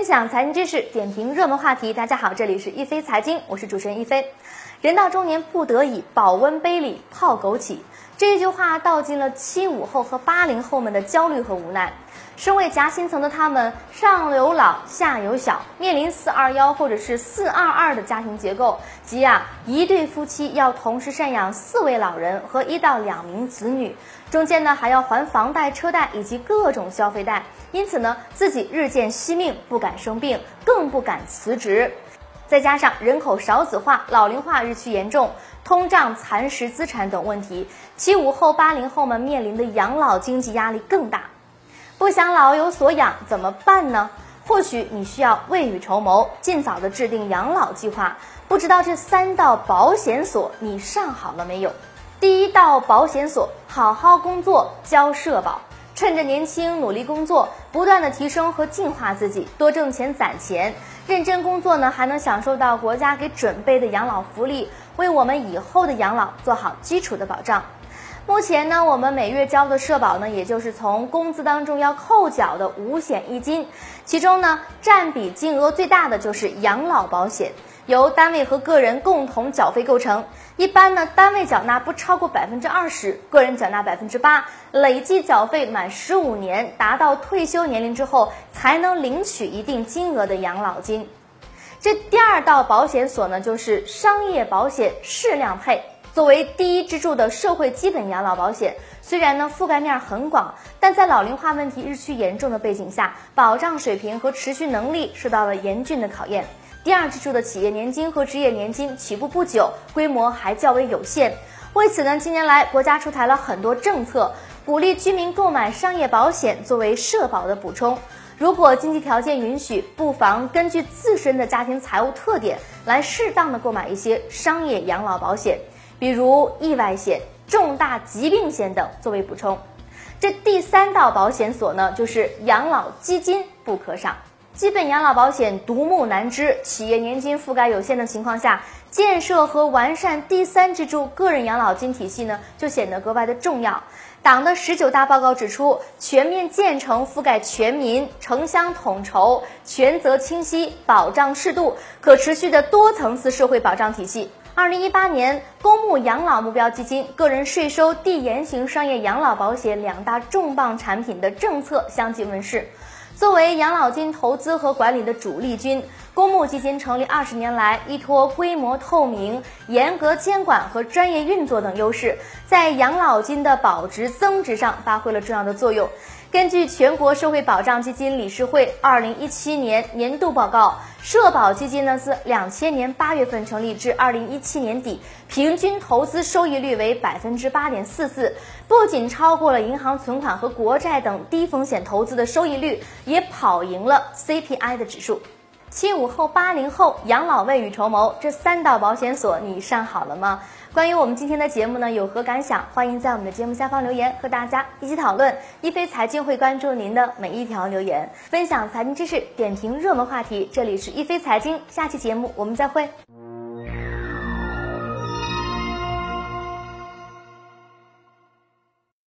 分享财经知识，点评热门话题。大家好，这里是一飞财经，我是主持人一飞。人到中年不得已，保温杯里泡枸杞，这句话道尽了七五后和八零后们的焦虑和无奈。身为夹心层的他们，上有老下有小，面临四二幺或者是四二二的家庭结构，即啊一对夫妻要同时赡养四位老人和一到两名子女，中间呢还要还房贷、车贷以及各种消费贷，因此呢自己日渐惜命，不敢生病，更不敢辞职。再加上人口少子化、老龄化日趋严重，通胀蚕食资产等问题，七五后、八零后们面临的养老经济压力更大。不想老有所养怎么办呢？或许你需要未雨绸缪，尽早的制定养老计划。不知道这三道保险锁你上好了没有？第一道保险锁：好好工作，交社保。趁着年轻，努力工作，不断的提升和进化自己，多挣钱攒钱，认真工作呢，还能享受到国家给准备的养老福利，为我们以后的养老做好基础的保障。目前呢，我们每月交的社保呢，也就是从工资当中要扣缴的五险一金，其中呢，占比金额最大的就是养老保险，由单位和个人共同缴费构成。一般呢，单位缴纳不超过百分之二十，个人缴纳百分之八，累计缴费满十五年，达到退休年龄之后，才能领取一定金额的养老金。这第二道保险锁呢，就是商业保险适量配。作为第一支柱的社会基本养老保险，虽然呢覆盖面很广，但在老龄化问题日趋严重的背景下，保障水平和持续能力受到了严峻的考验。第二支柱的企业年金和职业年金起步不久，规模还较为有限。为此呢，近年来国家出台了很多政策，鼓励居民购买商业保险作为社保的补充。如果经济条件允许，不妨根据自身的家庭财务特点来适当的购买一些商业养老保险。比如意外险、重大疾病险等作为补充。这第三道保险锁呢，就是养老基金不可少。基本养老保险独木难支，企业年金覆盖有限的情况下，建设和完善第三支柱个人养老金体系呢，就显得格外的重要。党的十九大报告指出，全面建成覆盖全民、城乡统筹、权责清晰、保障适度、可持续的多层次社会保障体系。二零一八年，公募养老目标基金、个人税收递延型商业养老保险两大重磅产品的政策相继问世。作为养老金投资和管理的主力军，公募基金成立二十年来，依托规模透明、严格监管和专业运作等优势，在养老金的保值增值上发挥了重要的作用。根据全国社会保障基金理事会二零一七年年度报告，社保基金呢自两千年八月份成立至二零一七年底，平均投资收益率为百分之八点四四，不仅超过了银行存款和国债等低风险投资的收益率，也跑赢了 CPI 的指数。七五后、八零后养老未雨绸缪，这三道保险锁你上好了吗？关于我们今天的节目呢，有何感想？欢迎在我们的节目下方留言，和大家一起讨论。一飞财经会关注您的每一条留言，分享财经知识，点评热门话题。这里是一飞财经，下期节目我们再会。